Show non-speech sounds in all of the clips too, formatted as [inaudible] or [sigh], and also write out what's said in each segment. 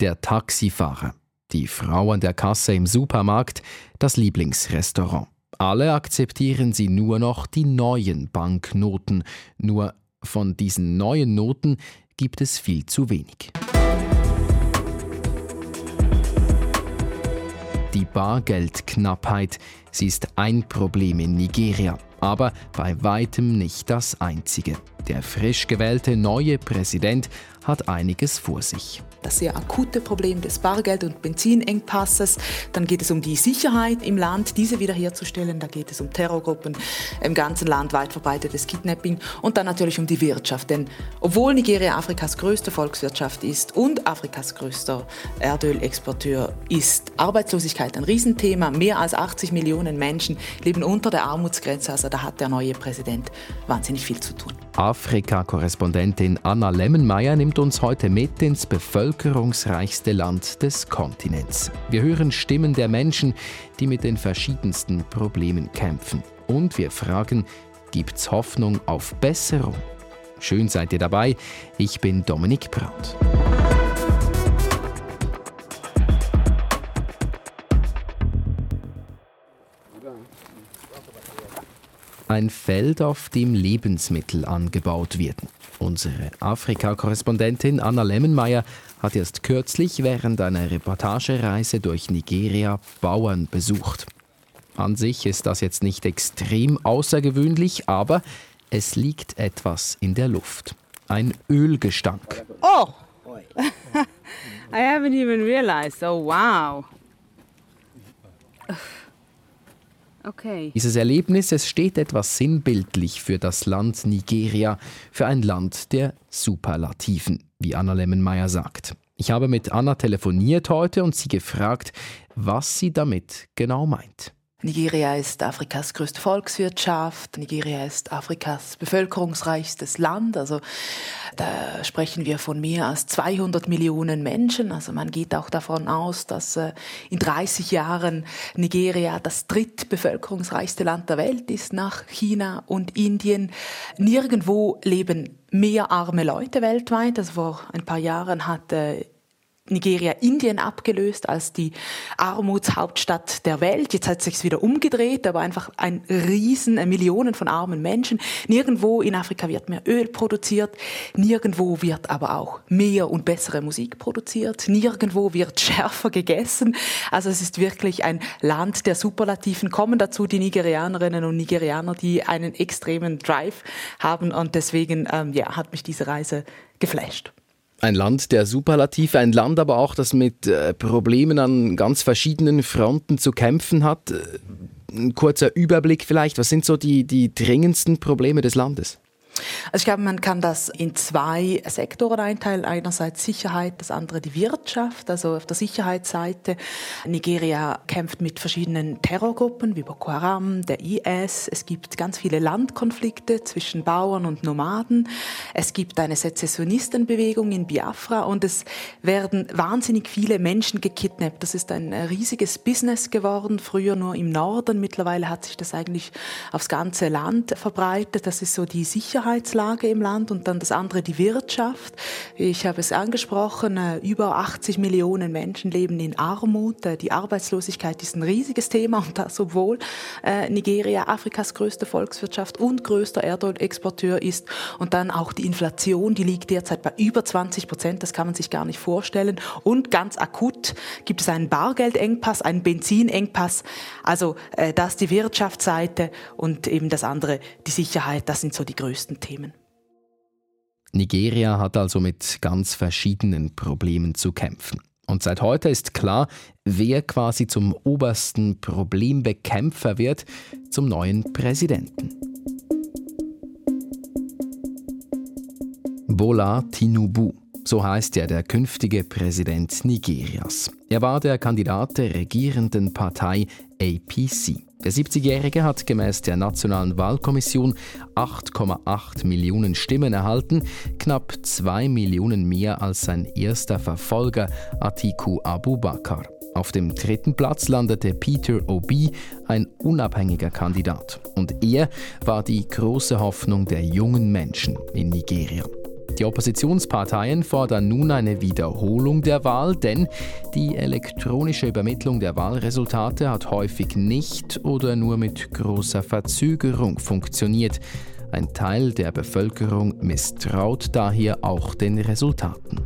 der Taxifahrer, die Frau an der Kasse im Supermarkt, das Lieblingsrestaurant. Alle akzeptieren sie nur noch die neuen Banknoten, nur von diesen neuen Noten gibt es viel zu wenig. Die Bargeldknappheit, sie ist ein Problem in Nigeria, aber bei weitem nicht das einzige. Der frisch gewählte neue Präsident hat einiges vor sich das sehr akute Problem des Bargeld- und Benzinengpasses. Dann geht es um die Sicherheit im Land, diese wiederherzustellen. Da geht es um Terrorgruppen im ganzen Land, weit verbreitetes Kidnapping und dann natürlich um die Wirtschaft. Denn obwohl Nigeria Afrikas größte Volkswirtschaft ist und Afrikas größter Erdölexporteur ist, Arbeitslosigkeit ein Riesenthema. Mehr als 80 Millionen Menschen leben unter der Armutsgrenze. Also da hat der neue Präsident wahnsinnig viel zu tun. Afrika-Korrespondentin Anna Lemmenmeier nimmt uns heute mit ins bevölkerungsreichste Land des Kontinents. Wir hören Stimmen der Menschen, die mit den verschiedensten Problemen kämpfen. Und wir fragen, gibt's Hoffnung auf Besserung? Schön seid ihr dabei. Ich bin Dominik Braut. Ein Feld, auf dem Lebensmittel angebaut werden. Unsere Afrika-Korrespondentin Anna Lemmenmeier hat erst kürzlich während einer Reportagereise durch Nigeria Bauern besucht. An sich ist das jetzt nicht extrem außergewöhnlich, aber es liegt etwas in der Luft. Ein Ölgestank. Oh! [laughs] I haven't even realized. Oh, wow. Okay. Dieses Erlebnis, es steht etwas sinnbildlich für das Land Nigeria, für ein Land der Superlativen, wie Anna Lemmenmeier sagt. Ich habe mit Anna telefoniert heute und sie gefragt, was sie damit genau meint. Nigeria ist Afrikas größte Volkswirtschaft. Nigeria ist Afrikas bevölkerungsreichstes Land. Also da sprechen wir von mehr als 200 Millionen Menschen. Also man geht auch davon aus, dass äh, in 30 Jahren Nigeria das drittbevölkerungsreichste Land der Welt ist nach China und Indien. Nirgendwo leben mehr arme Leute weltweit. Also vor ein paar Jahren hat äh, Nigeria Indien abgelöst als die Armutshauptstadt der Welt. Jetzt hat es sich wieder umgedreht, aber einfach ein Riesen, Millionen von armen Menschen. Nirgendwo in Afrika wird mehr Öl produziert, nirgendwo wird aber auch mehr und bessere Musik produziert, nirgendwo wird [laughs] schärfer gegessen. Also es ist wirklich ein Land der Superlativen. Kommen dazu die Nigerianerinnen und Nigerianer, die einen extremen Drive haben und deswegen ähm, ja, hat mich diese Reise geflasht. Ein Land der Superlative, ein Land aber auch, das mit äh, Problemen an ganz verschiedenen Fronten zu kämpfen hat. Äh, ein kurzer Überblick vielleicht, was sind so die, die dringendsten Probleme des Landes? Also ich glaube, man kann das in zwei Sektoren einteilen. Einerseits Sicherheit, das andere die Wirtschaft. Also auf der Sicherheitsseite, Nigeria kämpft mit verschiedenen Terrorgruppen wie Boko Haram, der IS. Es gibt ganz viele Landkonflikte zwischen Bauern und Nomaden. Es gibt eine Sezessionistenbewegung in Biafra und es werden wahnsinnig viele Menschen gekidnappt. Das ist ein riesiges Business geworden, früher nur im Norden. Mittlerweile hat sich das eigentlich aufs ganze Land verbreitet. Das ist so die Sicherheit Sicherheitslage im Land und dann das andere die Wirtschaft. Ich habe es angesprochen, äh, über 80 Millionen Menschen leben in Armut. Äh, die Arbeitslosigkeit ist ein riesiges Thema und das, obwohl äh, Nigeria Afrikas größte Volkswirtschaft und größter Erdölexporteur ist. Und dann auch die Inflation, die liegt derzeit bei über 20 Prozent. Das kann man sich gar nicht vorstellen. Und ganz akut gibt es einen Bargeldengpass, einen Benzinengpass. Also das die Wirtschaftsseite und eben das andere die Sicherheit. Das sind so die größten großen Themen. Nigeria hat also mit ganz verschiedenen Problemen zu kämpfen. Und seit heute ist klar, wer quasi zum obersten Problembekämpfer wird, zum neuen Präsidenten. Bola Tinubu, so heißt er, der künftige Präsident Nigerias. Er war der Kandidat der regierenden Partei APC. Der 70-Jährige hat gemäß der Nationalen Wahlkommission 8,8 Millionen Stimmen erhalten, knapp 2 Millionen mehr als sein erster Verfolger Atiku Abubakar. Auf dem dritten Platz landete Peter Obi, ein unabhängiger Kandidat. Und er war die große Hoffnung der jungen Menschen in Nigeria. Die Oppositionsparteien fordern nun eine Wiederholung der Wahl, denn die elektronische Übermittlung der Wahlresultate hat häufig nicht oder nur mit großer Verzögerung funktioniert. Ein Teil der Bevölkerung misstraut daher auch den Resultaten.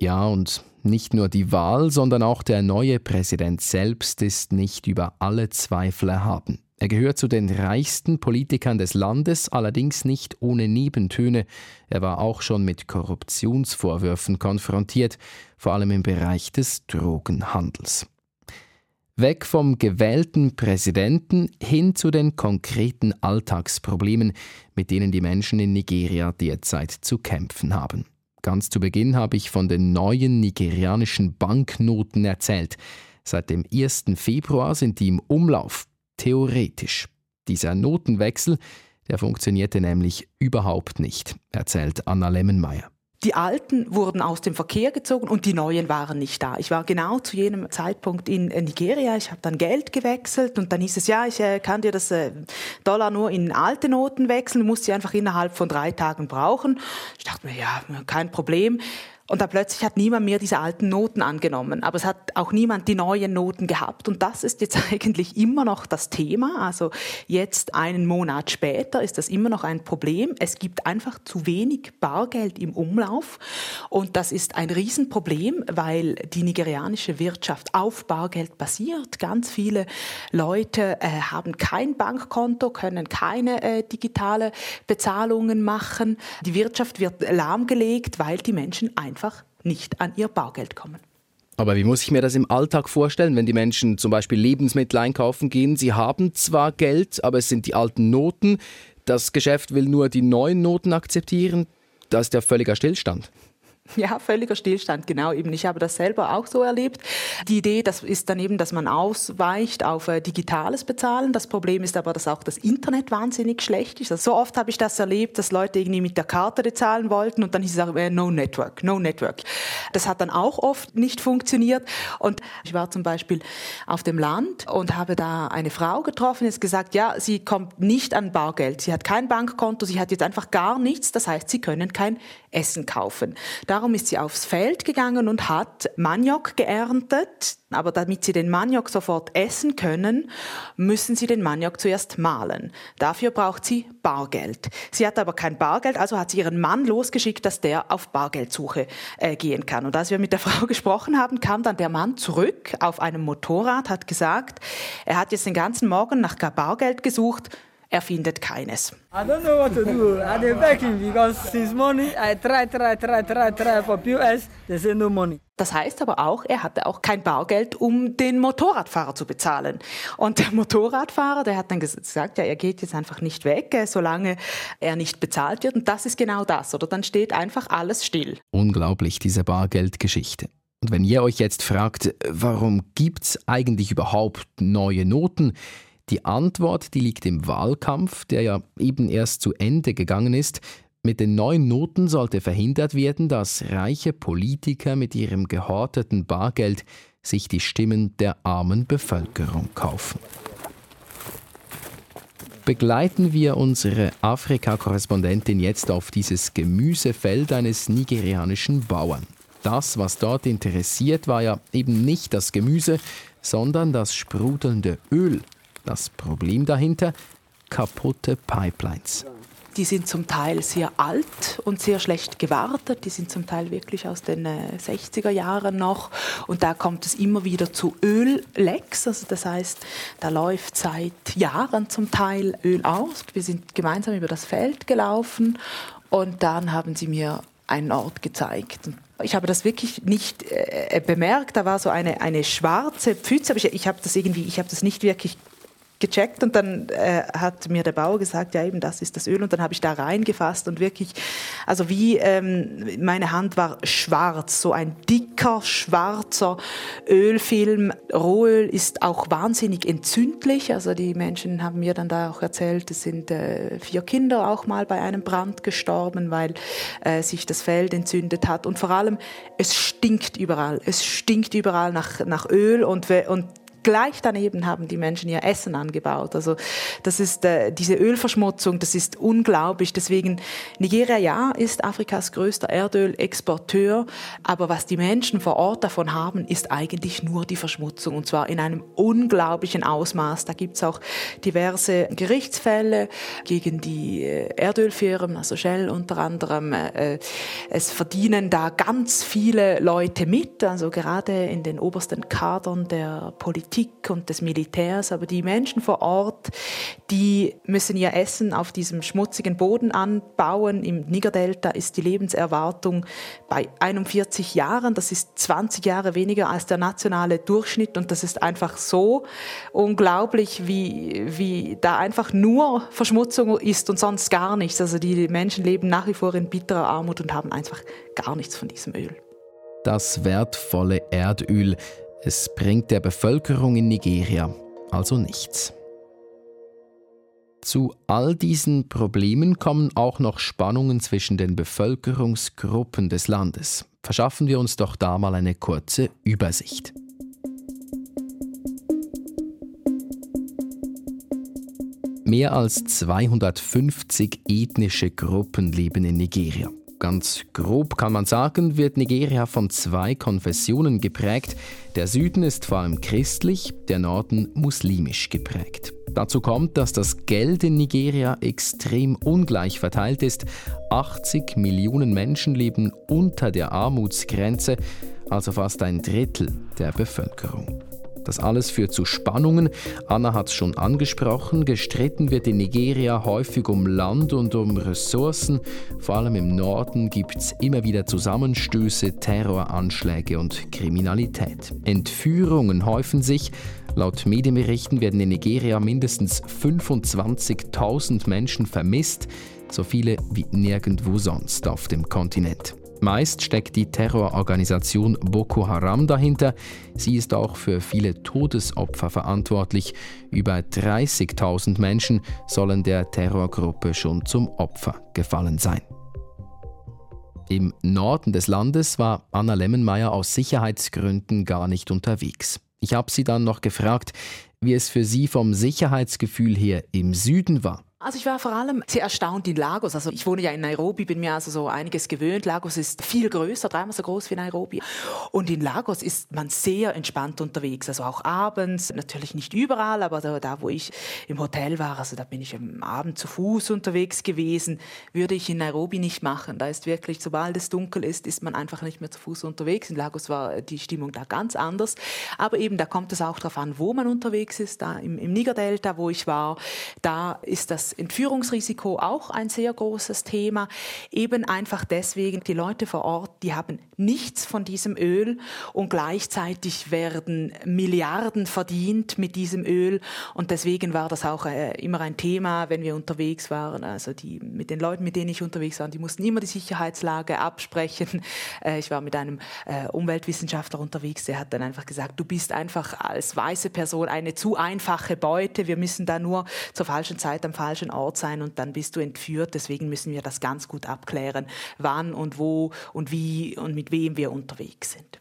Ja, und nicht nur die Wahl, sondern auch der neue Präsident selbst ist nicht über alle Zweifel erhaben. Er gehört zu den reichsten Politikern des Landes, allerdings nicht ohne Nebentöne. Er war auch schon mit Korruptionsvorwürfen konfrontiert, vor allem im Bereich des Drogenhandels. Weg vom gewählten Präsidenten hin zu den konkreten Alltagsproblemen, mit denen die Menschen in Nigeria derzeit zu kämpfen haben. Ganz zu Beginn habe ich von den neuen nigerianischen Banknoten erzählt. Seit dem 1. Februar sind die im Umlauf theoretisch. Dieser Notenwechsel, der funktionierte nämlich überhaupt nicht, erzählt Anna Lemmenmeier. Die alten wurden aus dem Verkehr gezogen und die neuen waren nicht da. Ich war genau zu jenem Zeitpunkt in Nigeria. Ich habe dann Geld gewechselt und dann hieß es, ja, ich äh, kann dir das äh, Dollar nur in alte Noten wechseln, du musst sie einfach innerhalb von drei Tagen brauchen. Ich dachte mir, ja, kein Problem. Und da plötzlich hat niemand mehr diese alten Noten angenommen. Aber es hat auch niemand die neuen Noten gehabt. Und das ist jetzt [laughs] eigentlich immer noch das Thema. Also jetzt einen Monat später ist das immer noch ein Problem. Es gibt einfach zu wenig Bargeld im Umlauf. Und das ist ein Riesenproblem, weil die nigerianische Wirtschaft auf Bargeld basiert. Ganz viele Leute äh, haben kein Bankkonto, können keine äh, digitale Bezahlungen machen. Die Wirtschaft wird lahmgelegt, weil die Menschen einfach einfach nicht an ihr Bargeld kommen. Aber wie muss ich mir das im Alltag vorstellen, wenn die Menschen zum Beispiel Lebensmittel einkaufen gehen? Sie haben zwar Geld, aber es sind die alten Noten. Das Geschäft will nur die neuen Noten akzeptieren. Das ist ja völliger Stillstand. Ja, völliger Stillstand, genau eben. Ich habe das selber auch so erlebt. Die Idee, das ist dann eben, dass man ausweicht auf äh, digitales Bezahlen. Das Problem ist aber, dass auch das Internet wahnsinnig schlecht ist. Also so oft habe ich das erlebt, dass Leute irgendwie mit der Karte bezahlen wollten und dann hieß es auch, äh, no network, no network. Das hat dann auch oft nicht funktioniert. Und ich war zum Beispiel auf dem Land und habe da eine Frau getroffen, die hat gesagt, ja, sie kommt nicht an Bargeld. Sie hat kein Bankkonto, sie hat jetzt einfach gar nichts. Das heißt, sie können kein Essen kaufen. Darum ist sie aufs Feld gegangen und hat Maniok geerntet. Aber damit sie den Maniok sofort essen können, müssen sie den Maniok zuerst mahlen. Dafür braucht sie Bargeld. Sie hat aber kein Bargeld, also hat sie ihren Mann losgeschickt, dass der auf Bargeldsuche äh, gehen kann. Und als wir mit der [laughs] Frau gesprochen haben, kam dann der Mann zurück auf einem Motorrad, hat gesagt, er hat jetzt den ganzen Morgen nach Bargeld gesucht, er findet keines. I don't know what to do. I dey beg him because since morning I try, try, try, try, try for POS. They say no money. Das heißt aber auch, er hatte auch kein Bargeld, um den Motorradfahrer zu bezahlen. Und der Motorradfahrer, der hat dann gesagt, ja, er geht jetzt einfach nicht weg, äh, solange er nicht bezahlt wird. Und das ist genau das, oder? Dann steht einfach alles still. Unglaublich, diese Bargeldgeschichte. Und wenn ihr euch jetzt fragt, warum gibt's eigentlich überhaupt neue Noten? Die Antwort, die liegt im Wahlkampf, der ja eben erst zu Ende gegangen ist. Mit den neuen Noten sollte verhindert werden, dass reiche Politiker mit ihrem gehorteten Bargeld sich die Stimmen der armen Bevölkerung kaufen. Begleiten wir unsere Afrika-Korrespondentin jetzt auf dieses Gemüsefeld eines nigerianischen Bauern. Das, was dort interessiert, war ja eben nicht das Gemüse, sondern das sprudelnde Öl, das Problem dahinter? Kaputte Pipelines. Die sind zum Teil sehr alt und sehr schlecht gewartet. Die sind zum Teil wirklich aus den 60er äh, Jahren noch. Und da kommt es immer wieder zu Öllecks. Also das heißt, da läuft seit Jahren zum Teil Öl aus. Wir sind gemeinsam über das Feld gelaufen und dann haben sie mir einen Ort gezeigt. Ich habe das wirklich nicht äh, bemerkt. Da war so eine, eine schwarze Pfütze, aber ich, ich habe das irgendwie, ich habe das nicht wirklich gecheckt und dann äh, hat mir der Bauer gesagt, ja eben das ist das Öl. Und dann habe ich da reingefasst und wirklich, also wie ähm, meine Hand war schwarz, so ein dicker schwarzer Ölfilm. Rohöl ist auch wahnsinnig entzündlich, also die Menschen haben mir dann da auch erzählt, es sind äh, vier Kinder auch mal bei einem Brand gestorben, weil äh, sich das Feld entzündet hat. Und vor allem es stinkt überall, es stinkt überall nach, nach Öl. Und, und gleich daneben haben die Menschen ihr Essen angebaut. Also das ist äh, diese Ölverschmutzung, das ist unglaublich. Deswegen Nigeria ja ist Afrikas größter Erdölexporteur, aber was die Menschen vor Ort davon haben, ist eigentlich nur die Verschmutzung und zwar in einem unglaublichen Ausmaß. Da gibt's auch diverse Gerichtsfälle gegen die äh, Erdölfirmen, also Shell unter anderem. Äh, es verdienen da ganz viele Leute mit, also gerade in den obersten Kadern der Politik Politik und des Militärs, aber die Menschen vor Ort, die müssen ihr Essen auf diesem schmutzigen Boden anbauen. Im Nigerdelta ist die Lebenserwartung bei 41 Jahren. Das ist 20 Jahre weniger als der nationale Durchschnitt und das ist einfach so unglaublich, wie, wie da einfach nur Verschmutzung ist und sonst gar nichts. Also die Menschen leben nach wie vor in bitterer Armut und haben einfach gar nichts von diesem Öl. Das wertvolle Erdöl es bringt der Bevölkerung in Nigeria also nichts. Zu all diesen Problemen kommen auch noch Spannungen zwischen den Bevölkerungsgruppen des Landes. Verschaffen wir uns doch da mal eine kurze Übersicht. Mehr als 250 ethnische Gruppen leben in Nigeria. Ganz grob kann man sagen, wird Nigeria von zwei Konfessionen geprägt. Der Süden ist vor allem christlich, der Norden muslimisch geprägt. Dazu kommt, dass das Geld in Nigeria extrem ungleich verteilt ist. 80 Millionen Menschen leben unter der Armutsgrenze, also fast ein Drittel der Bevölkerung. Das alles führt zu Spannungen. Anna hat es schon angesprochen. Gestritten wird in Nigeria häufig um Land und um Ressourcen. Vor allem im Norden gibt es immer wieder Zusammenstöße, Terroranschläge und Kriminalität. Entführungen häufen sich. Laut Medienberichten werden in Nigeria mindestens 25.000 Menschen vermisst, so viele wie nirgendwo sonst auf dem Kontinent. Meist steckt die Terrororganisation Boko Haram dahinter. Sie ist auch für viele Todesopfer verantwortlich. Über 30.000 Menschen sollen der Terrorgruppe schon zum Opfer gefallen sein. Im Norden des Landes war Anna Lemmenmeier aus Sicherheitsgründen gar nicht unterwegs. Ich habe sie dann noch gefragt, wie es für sie vom Sicherheitsgefühl her im Süden war. Also ich war vor allem sehr erstaunt in Lagos. Also ich wohne ja in Nairobi, bin mir also so einiges gewöhnt. Lagos ist viel größer, dreimal so groß wie Nairobi. Und in Lagos ist man sehr entspannt unterwegs. Also auch abends, natürlich nicht überall, aber da, da wo ich im Hotel war, also da bin ich am Abend zu Fuß unterwegs gewesen, würde ich in Nairobi nicht machen. Da ist wirklich, sobald es dunkel ist, ist man einfach nicht mehr zu Fuß unterwegs. In Lagos war die Stimmung da ganz anders. Aber eben, da kommt es auch darauf an, wo man unterwegs ist. Da im, im Niger-Delta, wo ich war, da ist das Entführungsrisiko auch ein sehr großes Thema. Eben einfach deswegen, die Leute vor Ort, die haben nichts von diesem Öl und gleichzeitig werden Milliarden verdient mit diesem Öl. Und deswegen war das auch äh, immer ein Thema, wenn wir unterwegs waren. Also die, mit den Leuten, mit denen ich unterwegs war, die mussten immer die Sicherheitslage absprechen. [laughs] Äh, ich war mit einem äh, Umweltwissenschaftler unterwegs, der hat dann einfach gesagt, du bist einfach als weiße Person eine zu einfache Beute. Wir müssen da nur zur falschen Zeit am falschen falschen Ort sein und dann bist du entführt. Deswegen müssen wir das ganz gut abklären, wann und wo und wie und mit wem wir unterwegs sind.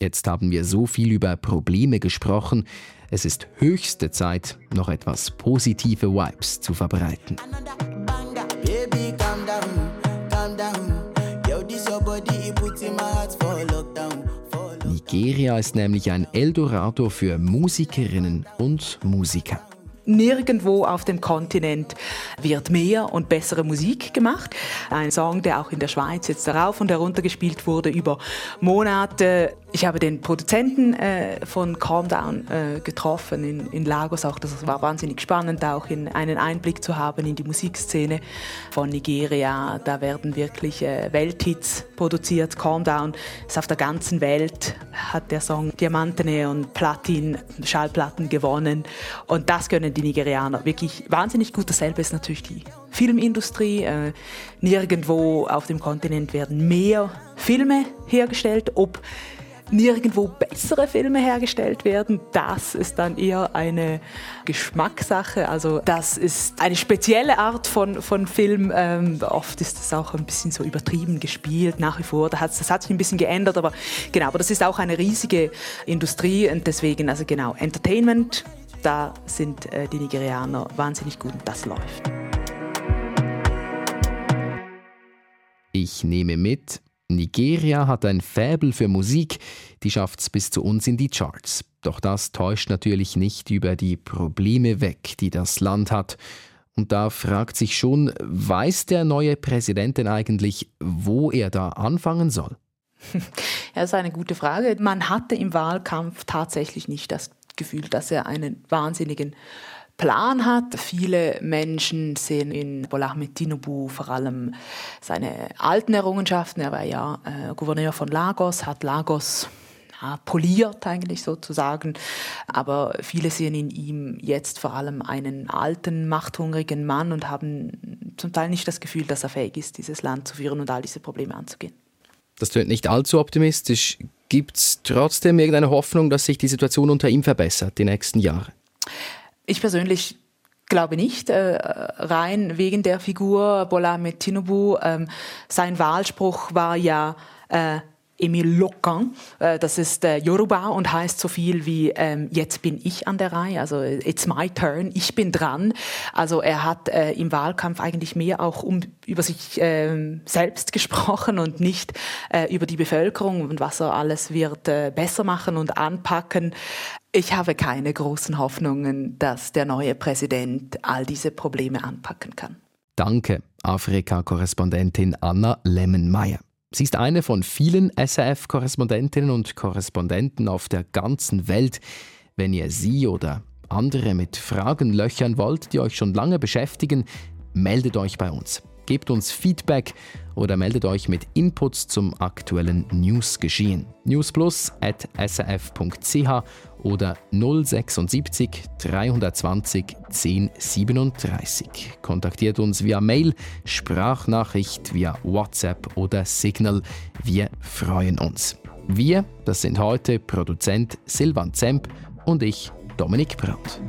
Jetzt haben wir so viel über Probleme gesprochen. Es ist höchste Zeit, noch etwas positive Vibes zu verbreiten. Nigeria ist nämlich ein Eldorado für Musikerinnen und Musiker. Nirgendwo auf dem Kontinent wird mehr und bessere Musik gemacht. Ein Song, der auch in der Schweiz jetzt darauf und herunter gespielt wurde über Monate. Ich habe den Produzenten äh, von Calm Down äh, getroffen in, in Lagos. Auch das war wahnsinnig spannend, auch in einen Einblick zu haben in die Musikszene von Nigeria. Da werden wirklich äh, Welthits produziert. Calm Down ist auf der ganzen Welt hat der Song Diamantene und Platin Schallplatten gewonnen und das können die Nigerianer wirklich wahnsinnig gut. Dasselbe ist natürlich die Filmindustrie. Äh, nirgendwo auf dem Kontinent werden mehr Filme hergestellt, ob nirgendwo bessere Filme hergestellt werden. Das ist dann eher eine Geschmackssache. Also das ist eine spezielle Art von, von Film. Ähm, oft ist das auch ein bisschen so übertrieben gespielt, nach wie vor. Das hat, das hat sich ein bisschen geändert, aber genau, aber das ist auch eine riesige Industrie und deswegen, also genau, Entertainment, da sind äh, die Nigerianer wahnsinnig gut und das läuft. Ich nehme mit, Nigeria hat ein Faible für Musik, die schafft es bis zu uns in die Charts. Doch das täuscht natürlich nicht über die Probleme weg, die das Land hat. Und da fragt sich schon, weiß der neue Präsident denn eigentlich, wo er da anfangen soll? [laughs] Ja, das ist eine gute Frage. Man hatte im Wahlkampf tatsächlich nicht das Gefühl, dass er einen wahnsinnigen Plan hat. Viele Menschen sehen in Bola Tinubu vor allem seine alten Errungenschaften. Er war ja äh, Gouverneur von Lagos, hat Lagos ja, poliert eigentlich sozusagen. Aber viele sehen in ihm jetzt vor allem einen alten, machthungrigen Mann und haben zum Teil nicht das Gefühl, dass er fähig ist, dieses Land zu führen und all diese Probleme anzugehen. Das klingt nicht allzu optimistisch. Gibt es trotzdem irgendeine Hoffnung, dass sich die Situation unter ihm verbessert die nächsten Jahre? Ich persönlich glaube nicht, äh, rein wegen der Figur Bola Tinubu. Ähm, sein Wahlspruch war ja äh, Emil Lokan. Äh, das ist äh, Yoruba und heißt so viel wie ähm, jetzt bin ich an der Reihe, also it's my turn, ich bin dran. Also er hat äh, im Wahlkampf eigentlich mehr auch um, über sich äh, selbst gesprochen und nicht äh, über die Bevölkerung und was er alles wird äh, besser machen und anpacken. Ich habe keine großen Hoffnungen, dass der neue Präsident all diese Probleme anpacken kann. Danke, Afrika-Korrespondentin Anna Lemmenmeier. Sie ist eine von vielen SRF-Korrespondentinnen und Korrespondenten auf der ganzen Welt. Wenn ihr sie oder andere mit Fragen löchern wollt, die euch schon lange beschäftigen, meldet euch bei uns. Gebt uns Feedback oder meldet euch mit Inputs zum aktuellen Newsgeschehen. newsplus.srf.ch oder 076 320 1037. Kontaktiert uns via Mail, Sprachnachricht, via WhatsApp oder Signal. Wir freuen uns. Wir, das sind heute Produzent Silvan Zemp und ich, Dominik Brandt.